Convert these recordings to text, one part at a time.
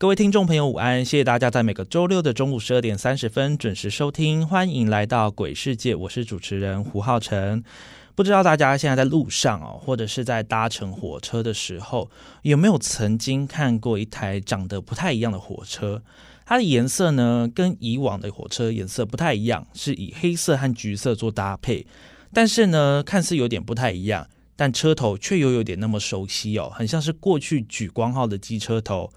各位听众朋友，午安！谢谢大家在每个周六的中午十二点三十分准时收听，欢迎来到鬼世界，我是主持人胡浩辰。不知道大家现在在路上哦，或者是在搭乘火车的时候，有没有曾经看过一台长得不太一样的火车？它的颜色呢，跟以往的火车颜色不太一样，是以黑色和橘色做搭配。但是呢，看似有点不太一样，但车头却又有点那么熟悉哦，很像是过去莒光号的机车头。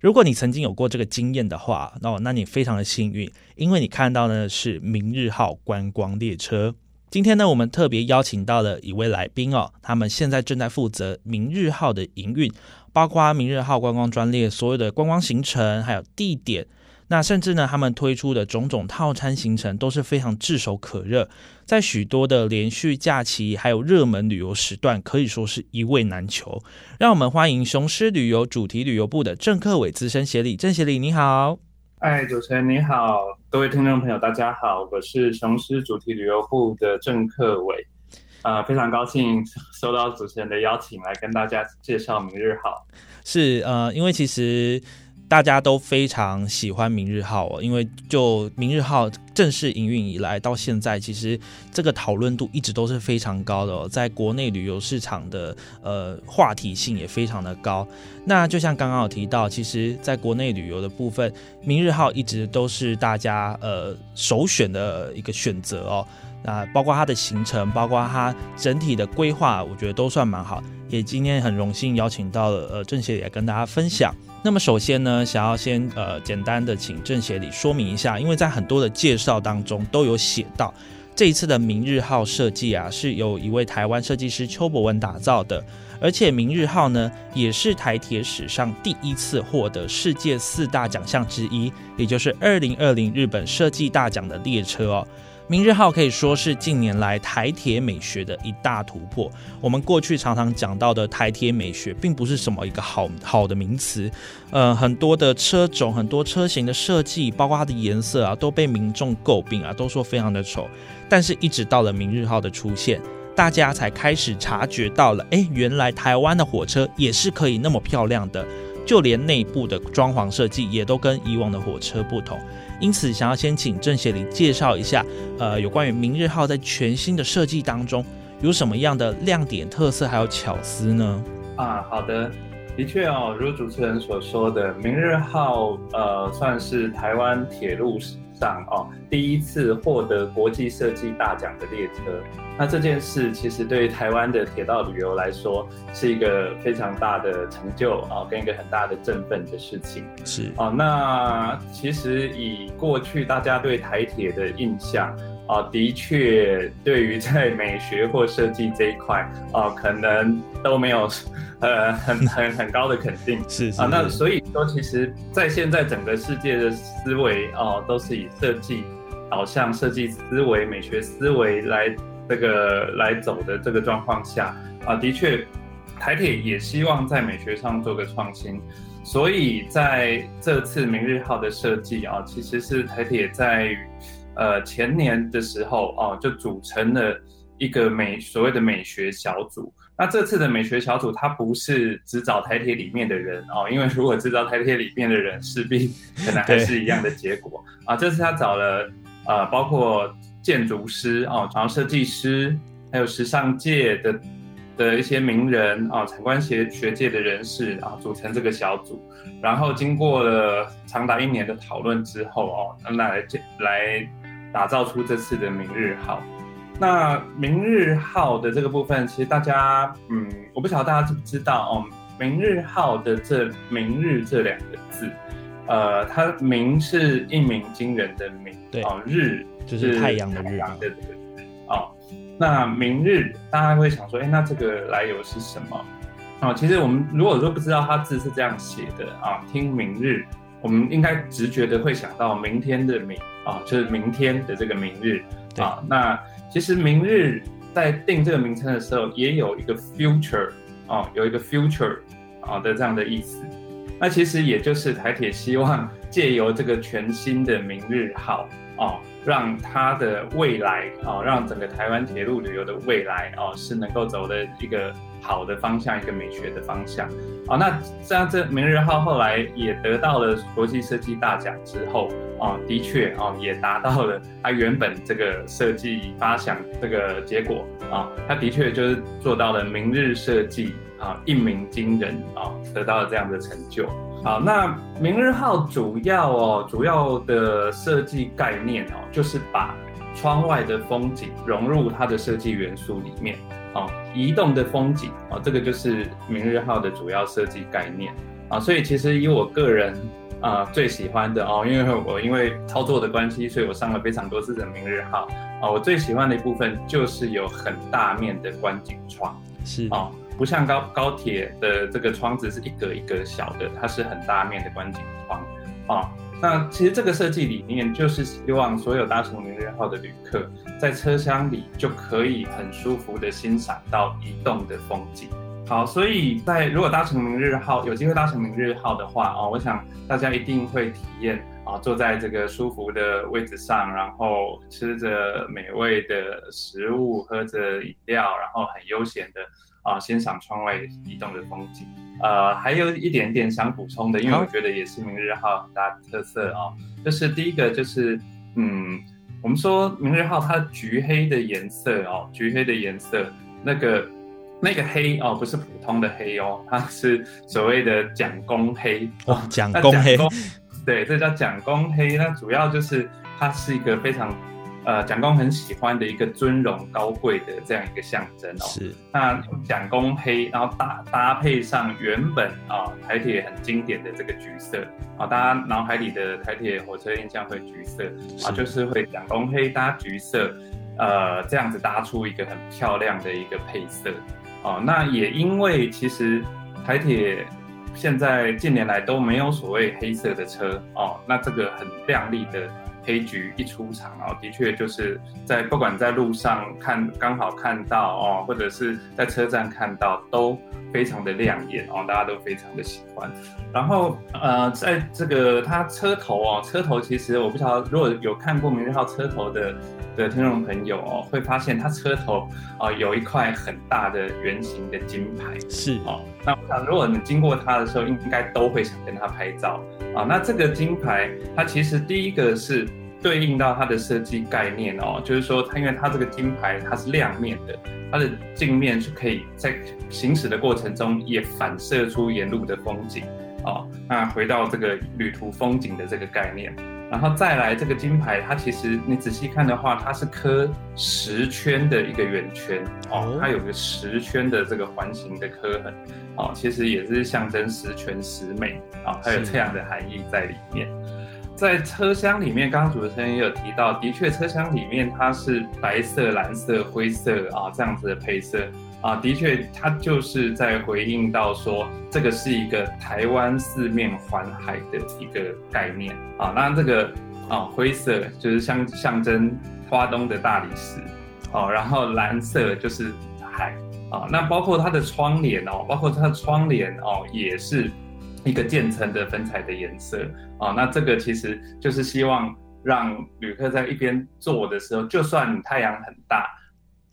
如果你曾经有过这个经验的话，那哦，那你非常的幸运，因为你看到的是明日号观光列车。今天呢，我们特别邀请到了一位来宾哦，他们现在正在负责明日号的营运，包括明日号观光专列所有的观光行程，还有地点，那甚至呢，他们推出的种种套餐行程都是非常炙手可热，在许多的连续假期还有热门旅游时段，可以说是一位难求。让我们欢迎雄狮旅游主题旅游部的郑克伟资深协理，郑协理你好。哎，主持人你好，各位听众朋友大家好，我是雄狮主题旅游部的郑克伟，啊，非常高兴收到主持人的邀请，来跟大家介绍明日好。是呃，因为其实。大家都非常喜欢明日号哦，因为就明日号正式营运以来到现在，其实这个讨论度一直都是非常高的哦，在国内旅游市场的呃话题性也非常的高。那就像刚刚有提到，其实在国内旅游的部分，明日号一直都是大家呃首选的一个选择哦。那包括它的行程，包括它整体的规划，我觉得都算蛮好。也今天很荣幸邀请到了呃郑协也跟大家分享。那么首先呢，想要先呃简单的请郑协理说明一下，因为在很多的介绍当中都有写到，这一次的明日号设计啊，是由一位台湾设计师邱博文打造的，而且明日号呢，也是台铁史上第一次获得世界四大奖项之一，也就是二零二零日本设计大奖的列车哦。明日号可以说是近年来台铁美学的一大突破。我们过去常常讲到的台铁美学，并不是什么一个好好的名词。呃，很多的车种、很多车型的设计，包括它的颜色啊，都被民众诟病啊，都说非常的丑。但是，一直到了明日号的出现，大家才开始察觉到了，哎，原来台湾的火车也是可以那么漂亮的。就连内部的装潢设计，也都跟以往的火车不同。因此，想要先请郑协林介绍一下，呃，有关于明日号在全新的设计当中有什么样的亮点、特色还有巧思呢？啊，好的，的确哦，如主持人所说的，明日号呃，算是台湾铁路上哦第一次获得国际设计大奖的列车。那这件事其实对于台湾的铁道旅游来说，是一个非常大的成就啊，跟一个很大的振奋的事情。是啊，那其实以过去大家对台铁的印象啊，的确对于在美学或设计这一块啊，可能都没有呃很 很很高的肯定。是啊，那所以说，其实在现在整个世界的思维哦，都是以设计导向、设计思维、美学思维来。这个来走的这个状况下啊，的确，台铁也希望在美学上做个创新，所以在这次明日号的设计啊，其实是台铁在呃前年的时候啊，就组成了一个美所谓的美学小组。那这次的美学小组，它不是只找台铁里面的人哦，因为如果只找台铁里面的人，势必可能还是一样的结果啊。这次他找了呃，包括。建筑师哦，然后设计师，还有时尚界的的一些名人啊，产官学学界的人士啊，组成这个小组。然后经过了长达一年的讨论之后哦，那来来打造出这次的明日号。那明日号的这个部分，其实大家嗯，我不晓得大家知不知道哦，明日号的这“明日”这两个字，呃，它“明”是一鸣惊人的“明”，对哦，日。就是太阳的日啊，对对对，哦，那明日大家会想说，哎，那这个来由是什么？哦，其实我们如果说不知道它字是这样写的啊，听明日，我们应该直觉的会想到明天的明啊，就是明天的这个明日啊。那其实明日在定这个名称的时候，也有一个 future 啊，有一个 future 啊的这样的意思。那其实也就是台铁希望借由这个全新的明日号啊，让它的未来啊，让整个台湾铁路旅游的未来啊，是能够走的一个好的方向，一个美学的方向。啊，那这样这明日号后来也得到了国际设计大奖之后啊，的确啊，也达到了它原本这个设计发想这个结果啊，它的确就是做到了明日设计。啊，一鸣惊人啊，得到了这样的成就。好，那明日号主要哦，主要的设计概念哦，就是把窗外的风景融入它的设计元素里面。啊，移动的风景啊，这个就是明日号的主要设计概念啊。所以其实以我个人啊最喜欢的哦，因为我因为操作的关系，所以我上了非常多次的明日号啊。我最喜欢的一部分就是有很大面的观景窗，是啊。不像高高铁的这个窗子是一格一格小的，它是很大面的观景窗啊。那其实这个设计理念就是希望所有搭乘明日号的旅客在车厢里就可以很舒服的欣赏到移动的风景。好，所以在如果搭乘明日号有机会搭乘明日号的话啊，我想大家一定会体验啊，坐在这个舒服的位置上，然后吃着美味的食物，喝着饮料，然后很悠闲的。啊，欣赏窗外移动的风景。呃，还有一点点想补充的，因为我觉得也是明日号很大的特色哦。就是第一个就是，嗯，我们说明日号它橘黑的颜色哦，橘黑的颜色，那个那个黑哦，不是普通的黑哦，它是所谓的蒋公黑哦，蒋公黑，对，这叫蒋公黑。那主要就是它是一个非常。呃，蒋公很喜欢的一个尊荣高贵的这样一个象征哦。是。那蒋公黑，然后搭搭配上原本啊台铁很经典的这个橘色啊，大家脑海里的台铁火车印象会橘色啊，就是会蒋公黑搭橘色，呃，这样子搭出一个很漂亮的一个配色哦。那也因为其实台铁现在近年来都没有所谓黑色的车哦，那这个很亮丽的。黑菊一出场哦，的确就是在不管在路上看刚好看到哦，或者是在车站看到，都非常的亮眼哦，大家都非常的喜欢。然后呃，在这个它车头哦，车头其实我不晓得如果有看过明日号车头的的听众朋友哦，会发现它车头啊有一块很大的圆形的金牌，是哦。那我想如果你经过它的时候，应该都会想跟它拍照啊。那这个金牌它其实第一个是。对应到它的设计概念哦，就是说它因为它这个金牌它是亮面的，它的镜面是可以在行驶的过程中也反射出沿路的风景哦。那回到这个旅途风景的这个概念，然后再来这个金牌，它其实你仔细看的话，它是刻十圈的一个圆圈哦，它有个十圈的这个环形的刻痕哦，其实也是象征十全十美啊，它有这样的含义在里面。在车厢里面，刚刚主持人也有提到，的确车厢里面它是白色、蓝色、灰色啊这样子的配色啊，的确它就是在回应到说，这个是一个台湾四面环海的一个概念啊。那这个啊灰色就是象象征花东的大理石哦，然后蓝色就是海啊。那包括它的窗帘哦，包括它的窗帘哦，也是。一个渐层的粉彩的颜色啊，那这个其实就是希望让旅客在一边坐的时候，就算太阳很大，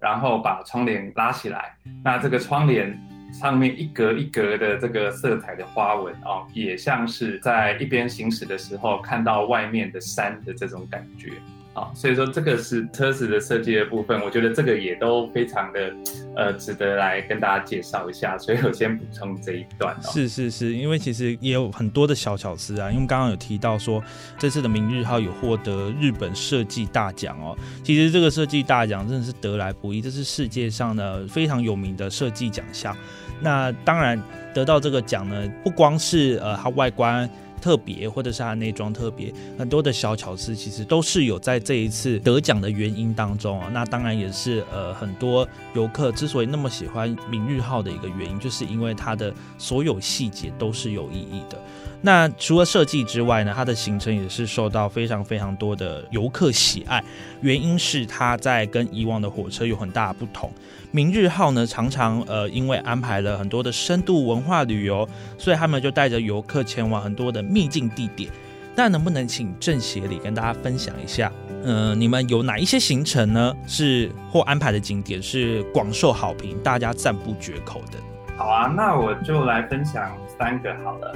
然后把窗帘拉起来，那这个窗帘上面一格一格的这个色彩的花纹哦，也像是在一边行驶的时候看到外面的山的这种感觉。啊，所以说这个是车子的设计的部分，我觉得这个也都非常的，呃，值得来跟大家介绍一下。所以我先补充这一段。是是是，因为其实也有很多的小巧思啊。因为刚刚有提到说，这次的明日号有获得日本设计大奖哦。其实这个设计大奖真的是得来不易，这是世界上的非常有名的设计奖项。那当然得到这个奖呢，不光是呃它外观。特别，或者是它的内装特别，很多的小巧思其实都是有在这一次得奖的原因当中啊。那当然也是呃很多游客之所以那么喜欢明日号的一个原因，就是因为它的所有细节都是有意义的。那除了设计之外呢，它的行程也是受到非常非常多的游客喜爱。原因是它在跟以往的火车有很大不同。明日号呢，常常呃因为安排了很多的深度文化旅游，所以他们就带着游客前往很多的秘境地点。那能不能请郑协理跟大家分享一下，呃，你们有哪一些行程呢？是或安排的景点是广受好评，大家赞不绝口的？好啊，那我就来分享三个好了。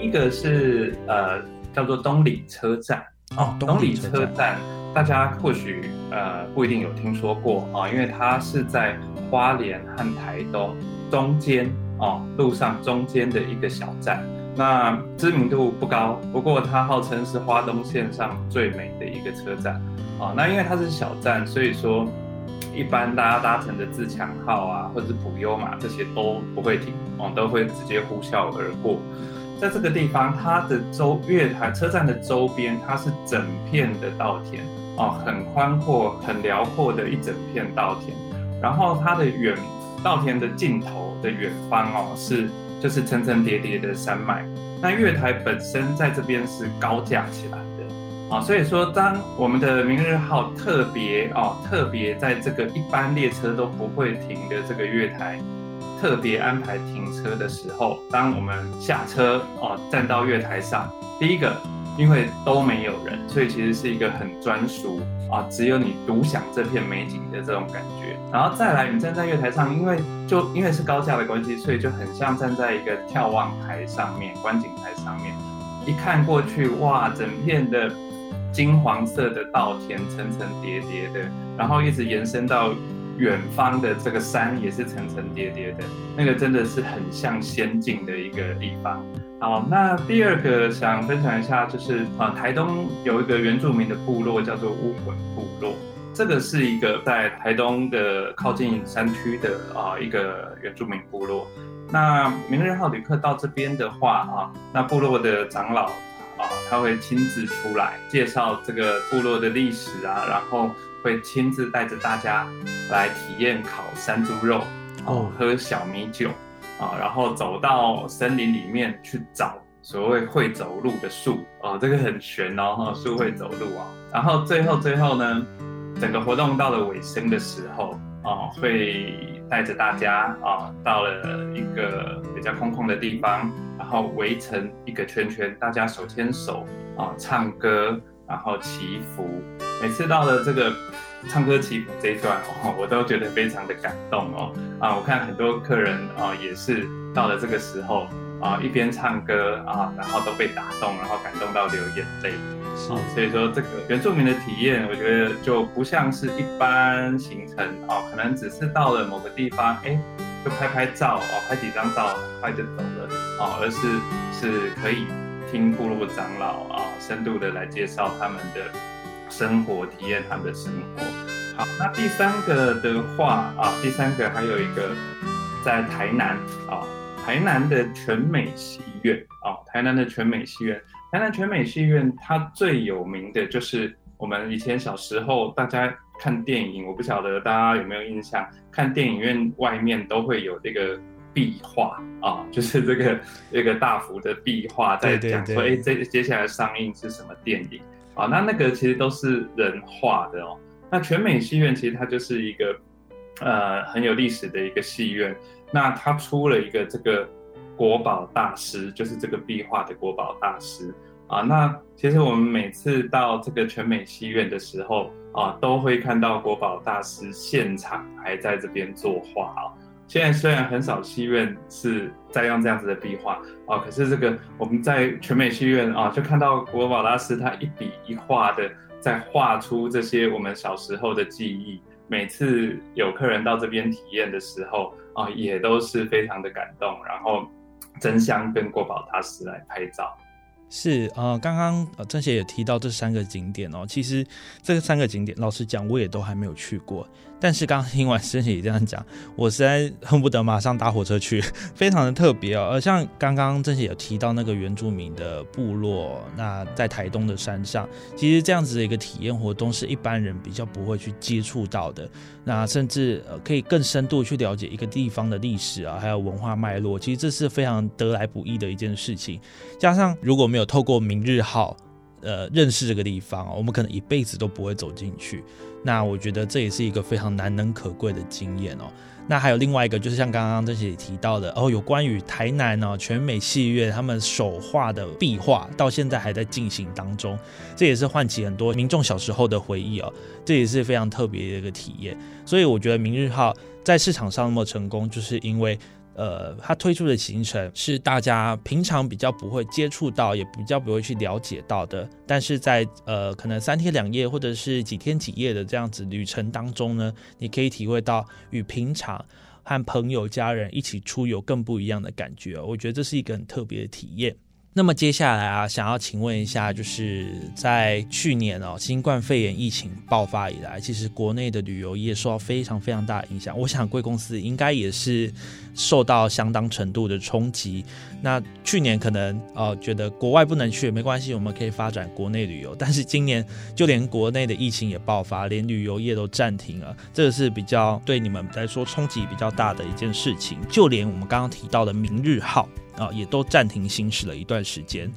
第一个是呃叫做东里车站哦，东里车站大家或许呃不一定有听说过啊，因为它是在花莲和台东中间哦路上中间的一个小站，那知名度不高，不过它号称是花东线上最美的一个车站啊。那因为它是小站，所以说一般大家搭乘的自强号啊或者是普悠玛这些都不会停哦，都会直接呼啸而过。在这个地方，它的周月台车站的周边，它是整片的稻田哦，很宽阔、很辽阔的一整片稻田。然后它的远稻田的尽头的远方哦，是就是层层叠叠的山脉。那月台本身在这边是高架起来的啊，所以说当我们的明日号特别哦，特别在这个一般列车都不会停的这个月台。特别安排停车的时候，当我们下车哦，站到月台上，第一个，因为都没有人，所以其实是一个很专属啊，只有你独享这片美景的这种感觉。然后再来，你站在月台上，因为就因为是高架的关系，所以就很像站在一个眺望台上面、观景台上面，一看过去，哇，整片的金黄色的稻田层层叠叠的，然后一直延伸到。远方的这个山也是层层叠叠的，那个真的是很像仙境的一个地方。好，那第二个想分享一下，就是啊，台东有一个原住民的部落叫做乌魂部落，这个是一个在台东的靠近山区的啊一个原住民部落。那明日号旅客到这边的话啊，那部落的长老啊，他会亲自出来介绍这个部落的历史啊，然后。会亲自带着大家来体验烤山猪肉，哦，喝小米酒，啊，然后走到森林里面去找所谓会走路的树，哦，这个很玄哦，哈，树会走路啊。然后最后最后呢，整个活动到了尾声的时候，啊，会带着大家啊，到了一个比较空旷的地方，然后围成一个圈圈，大家手牵手啊，唱歌。然后祈福，每次到了这个唱歌祈福这一段哦，我都觉得非常的感动哦。啊，我看很多客人啊，也是到了这个时候啊，一边唱歌啊，然后都被打动，然后感动到流眼泪。是，所以说这个原住民的体验，我觉得就不像是一般行程哦，可能只是到了某个地方，哎，就拍拍照哦，拍几张照，很快就走了哦，而是是可以。听部落长老啊，深度的来介绍他们的生活，体验他们的生活。好，那第三个的话啊，第三个还有一个在台南啊，台南的全美戏院啊，台南的全美戏院，台南全美戏院它最有名的就是我们以前小时候大家看电影，我不晓得大家有没有印象，看电影院外面都会有这个。壁画啊，就是这个这个大幅的壁画，在讲说，哎，这接下来上映是什么电影啊？那那个其实都是人画的哦。那全美戏院其实它就是一个呃很有历史的一个戏院。那它出了一个这个国宝大师，就是这个壁画的国宝大师啊。那其实我们每次到这个全美戏院的时候啊，都会看到国宝大师现场还在这边作画啊。现在虽然很少戏院是在用这样子的壁画啊，可是这个我们在全美戏院啊，就看到国宝大师他一笔一画的在画出这些我们小时候的记忆。每次有客人到这边体验的时候啊，也都是非常的感动，然后争相跟国宝大师来拍照。是呃，刚刚呃郑协也提到这三个景点哦，其实这三个景点，老实讲我也都还没有去过。但是刚听完郑协也这样讲，我实在恨不得马上搭火车去，非常的特别哦。而像刚刚郑协有提到那个原住民的部落，那在台东的山上，其实这样子的一个体验活动是一般人比较不会去接触到的。那甚至呃可以更深度去了解一个地方的历史啊，还有文化脉络，其实这是非常得来不易的一件事情。加上如果没有透过明日号，呃，认识这个地方，我们可能一辈子都不会走进去。那我觉得这也是一个非常难能可贵的经验哦。那还有另外一个，就是像刚刚这些提到的哦，有关于台南呢全美戏院他们手画的壁画，到现在还在进行当中，这也是唤起很多民众小时候的回忆哦。这也是非常特别的一个体验。所以我觉得明日号在市场上那么成功，就是因为。呃，他推出的行程是大家平常比较不会接触到，也比较不会去了解到的。但是在呃，可能三天两夜或者是几天几夜的这样子旅程当中呢，你可以体会到与平常和朋友、家人一起出游更不一样的感觉。我觉得这是一个很特别的体验。那么接下来啊，想要请问一下，就是在去年哦，新冠肺炎疫情爆发以来，其实国内的旅游业受到非常非常大的影响。我想贵公司应该也是受到相当程度的冲击。那去年可能呃觉得国外不能去没关系，我们可以发展国内旅游。但是今年就连国内的疫情也爆发，连旅游业都暂停了，这个是比较对你们来说冲击比较大的一件事情。就连我们刚刚提到的明日号。啊，也都暂停行驶了一段时间，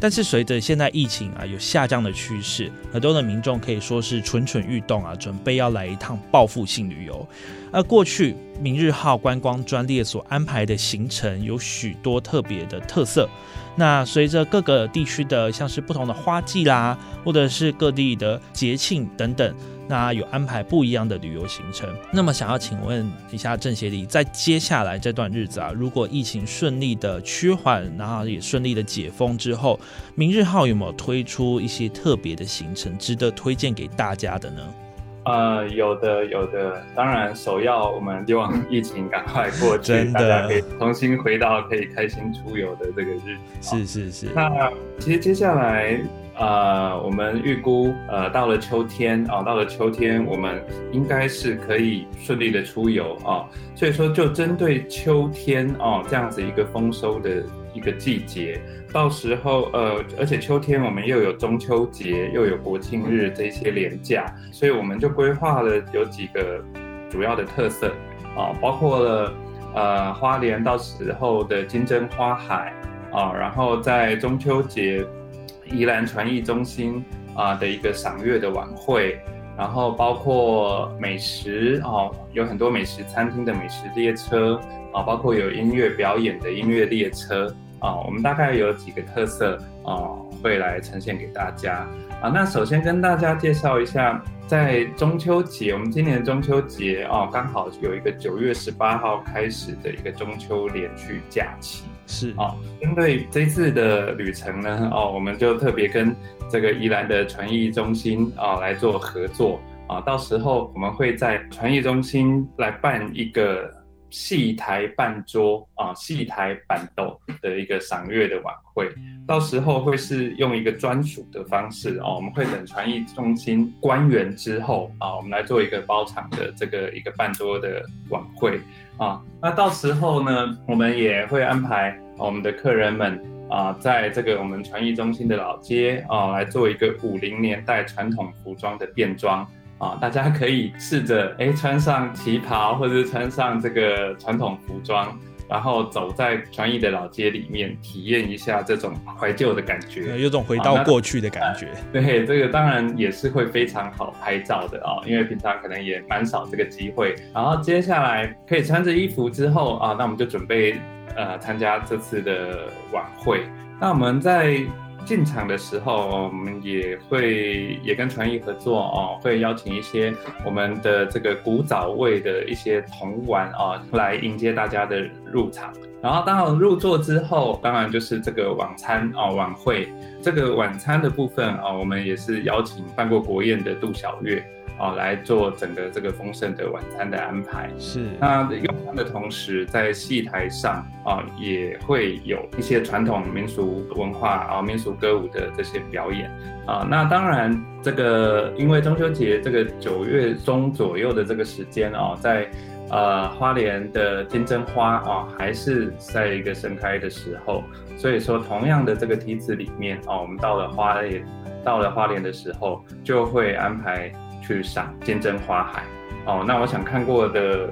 但是随着现在疫情啊有下降的趋势，很多的民众可以说是蠢蠢欲动啊，准备要来一趟报复性旅游。而过去明日号观光专列所安排的行程有许多特别的特色，那随着各个地区的像是不同的花季啦，或者是各地的节庆等等。那有安排不一样的旅游行程，那么想要请问一下郑协理，在接下来这段日子啊，如果疫情顺利的趋缓，然后也顺利的解封之后，明日号有没有推出一些特别的行程，值得推荐给大家的呢？呃，有的，有的。当然，首要我们希望疫情赶快过去，大家可以重新回到可以开心出游的这个日子。是是是。那其实接下来。呃，我们预估，呃，到了秋天啊，到了秋天，我们应该是可以顺利的出游啊。所以说，就针对秋天哦这样子一个丰收的一个季节，到时候呃，而且秋天我们又有中秋节，又有国庆日这些连假，所以我们就规划了有几个主要的特色啊，包括了呃花莲到时候的金针花海啊，然后在中秋节。宜兰传艺中心啊的一个赏月的晚会，然后包括美食哦，有很多美食餐厅的美食列车啊，包括有音乐表演的音乐列车啊，我们大概有几个特色啊，会来呈现给大家啊。那首先跟大家介绍一下，在中秋节，我们今年中秋节哦，刚好有一个九月十八号开始的一个中秋连续假期。是啊，针对这次的旅程呢，哦，我们就特别跟这个宜兰的传艺中心啊来做合作啊，到时候我们会在传艺中心来办一个戏台办桌啊，戏台板斗的一个赏月的晚会，到时候会是用一个专属的方式哦，我们会等传艺中心关园之后啊，我们来做一个包场的这个一个办桌的晚会。啊，那到时候呢，我们也会安排我们的客人们啊，在这个我们传艺中心的老街啊，来做一个五零年代传统服装的变装啊，大家可以试着哎穿上旗袍，或者是穿上这个传统服装。然后走在川艺的老街里面，体验一下这种怀旧的感觉，有种回到过去的感觉。对，这个当然也是会非常好拍照的啊，因为平常可能也蛮少这个机会。然后接下来可以穿着衣服之后啊，那我们就准备呃参加这次的晚会。那我们在。进场的时候，我们也会也跟传艺合作哦，会邀请一些我们的这个古早味的一些童玩哦，来迎接大家的入场。然后到入座之后，当然就是这个晚餐哦晚会。这个晚餐的部分啊，我们也是邀请办过国宴的杜小月。啊，来做整个这个丰盛的晚餐的安排。是，那用餐的同时，在戏台上啊，也会有一些传统民俗文化啊、民俗歌舞的这些表演啊。那当然，这个因为中秋节这个九月中左右的这个时间啊，在呃花莲的金针花啊，还是在一个盛开的时候，所以说同样的这个梯子里面啊，我们到了花莲，到了花莲的时候，就会安排。去赏金针花海哦，那我想看过的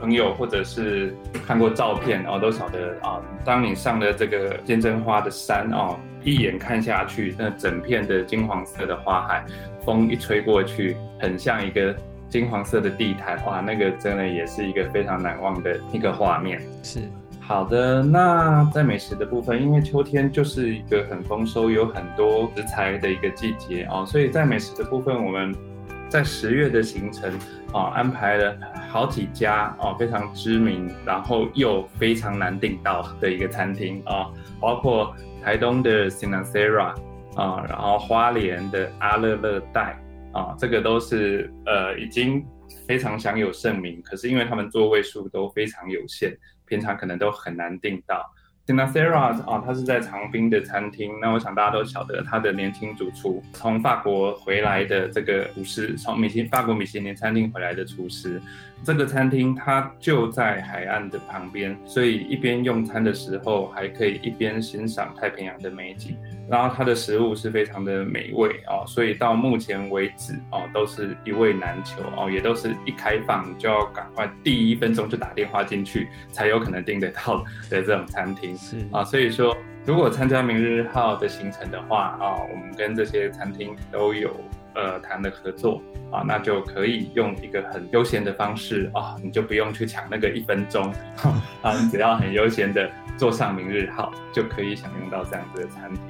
朋友或者是看过照片哦，都晓得啊。当你上了这个金针花的山哦，一眼看下去，那整片的金黄色的花海，风一吹过去，很像一个金黄色的地毯哇，那个真的也是一个非常难忘的一个画面。是好的，那在美食的部分，因为秋天就是一个很丰收、有很多食材的一个季节哦，所以在美食的部分，我们。在十月的行程啊，安排了好几家哦，非常知名，然后又非常难订到的一个餐厅啊，包括台东的 Sinasera 啊，然后花莲的阿乐乐带啊，这个都是呃已经非常享有盛名，可是因为他们座位数都非常有限，平常可能都很难订到。Sinasera 啊，他是在长滨的餐厅。那我想大家都晓得，他的年轻主厨从法国回来的这个厨师，从米其法国米其林餐厅回来的厨师。这个餐厅它就在海岸的旁边，所以一边用餐的时候还可以一边欣赏太平洋的美景。然后它的食物是非常的美味哦，所以到目前为止哦，都是一味难求哦，也都是一开放就要赶快第一分钟就打电话进去才有可能订得到的这种餐厅是啊，所以说如果参加明日号的行程的话啊，我们跟这些餐厅都有。呃，谈的合作啊，那就可以用一个很悠闲的方式啊，你就不用去抢那个一分钟啊，你只要很悠闲的坐上明日号，就可以享用到这样子的餐厅。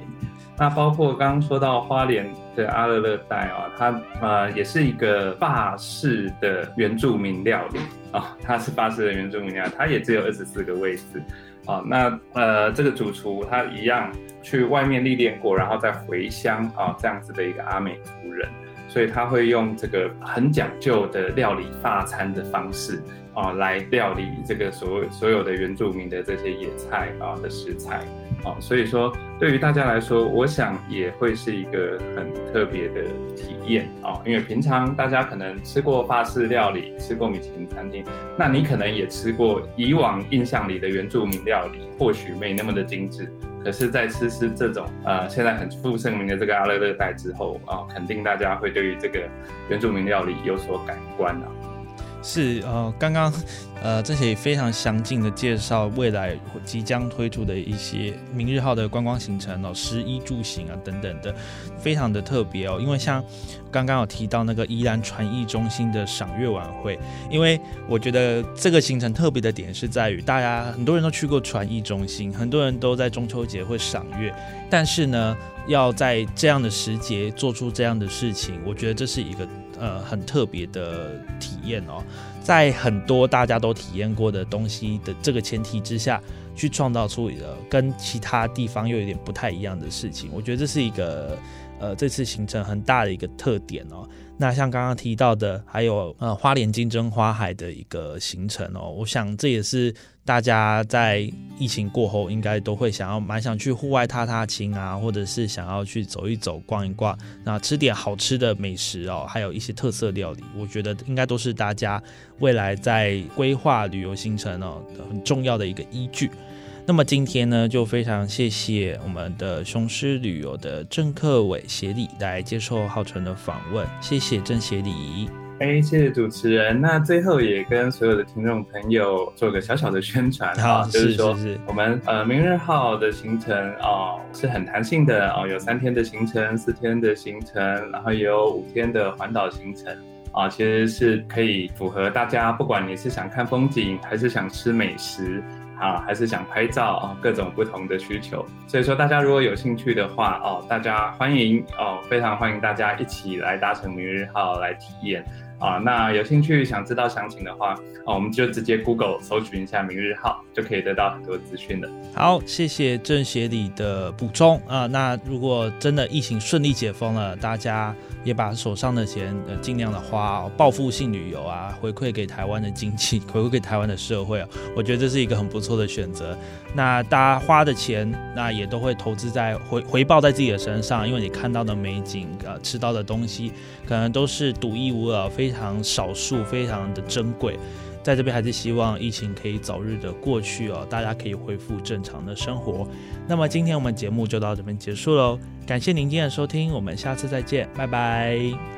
那包括刚刚说到花莲的阿勒勒带啊，它呃也是一个法式的原住民料理啊，它是法式的原住民料理，它也只有二十四个位置啊。那呃，这个主厨他一样。去外面历练过，然后再回乡啊，这样子的一个阿美族人，所以他会用这个很讲究的料理大餐的方式啊，来料理这个所所有的原住民的这些野菜啊的食材啊，所以说对于大家来说，我想也会是一个很特别的体验啊，因为平常大家可能吃过法式料理，吃过米其林餐厅，那你可能也吃过以往印象里的原住民料理，或许没那么的精致。可是，在吃吃这种呃现在很负盛名的这个阿勒热带之后啊，肯定大家会对于这个原住民料理有所改观啊。是呃，刚刚呃，这些非常详尽的介绍未来即将推出的一些明日号的观光行程哦，食衣住行啊等等的，非常的特别哦。因为像刚刚有提到那个宜兰传艺中心的赏月晚会，因为我觉得这个行程特别的点是在于，大家很多人都去过传艺中心，很多人都在中秋节会赏月，但是呢，要在这样的时节做出这样的事情，我觉得这是一个。呃，很特别的体验哦，在很多大家都体验过的东西的这个前提之下，去创造出呃跟其他地方又有点不太一样的事情，我觉得这是一个呃这次行程很大的一个特点哦。那像刚刚提到的，还有呃花莲金针花海的一个行程哦，我想这也是大家在疫情过后应该都会想要蛮想去户外踏踏青啊，或者是想要去走一走、逛一逛，那吃点好吃的美食哦，还有一些特色料理，我觉得应该都是大家未来在规划旅游行程哦很重要的一个依据。那么今天呢，就非常谢谢我们的雄狮旅游的郑克伟协理来接受浩辰的访问，谢谢郑协理。哎，谢谢主持人。那最后也跟所有的听众朋友做个小小的宣传啊，就是说我们呃明日号的行程哦是很弹性的哦，有三天的行程、四天的行程，然后也有五天的环岛行程啊，其实是可以符合大家，不管你是想看风景还是想吃美食。啊，还是想拍照啊，各种不同的需求。所以说，大家如果有兴趣的话哦，大家欢迎哦，非常欢迎大家一起来搭乘明日号来体验。啊，那有兴趣想知道详情的话，啊，我们就直接 Google 搜寻一下明日号，就可以得到很多资讯了。好，谢谢郑协理的补充啊。那如果真的疫情顺利解封了，大家也把手上的钱呃尽量的花，报复性旅游啊，回馈给台湾的经济，回馈给台湾的社会啊，我觉得这是一个很不错的选择。那大家花的钱，那也都会投资在回回报在自己的身上，因为你看到的美景呃，吃到的东西，可能都是独一无二，非非常少数，非常的珍贵。在这边还是希望疫情可以早日的过去哦，大家可以恢复正常的生活。那么今天我们节目就到这边结束喽，感谢您今天的收听，我们下次再见，拜拜。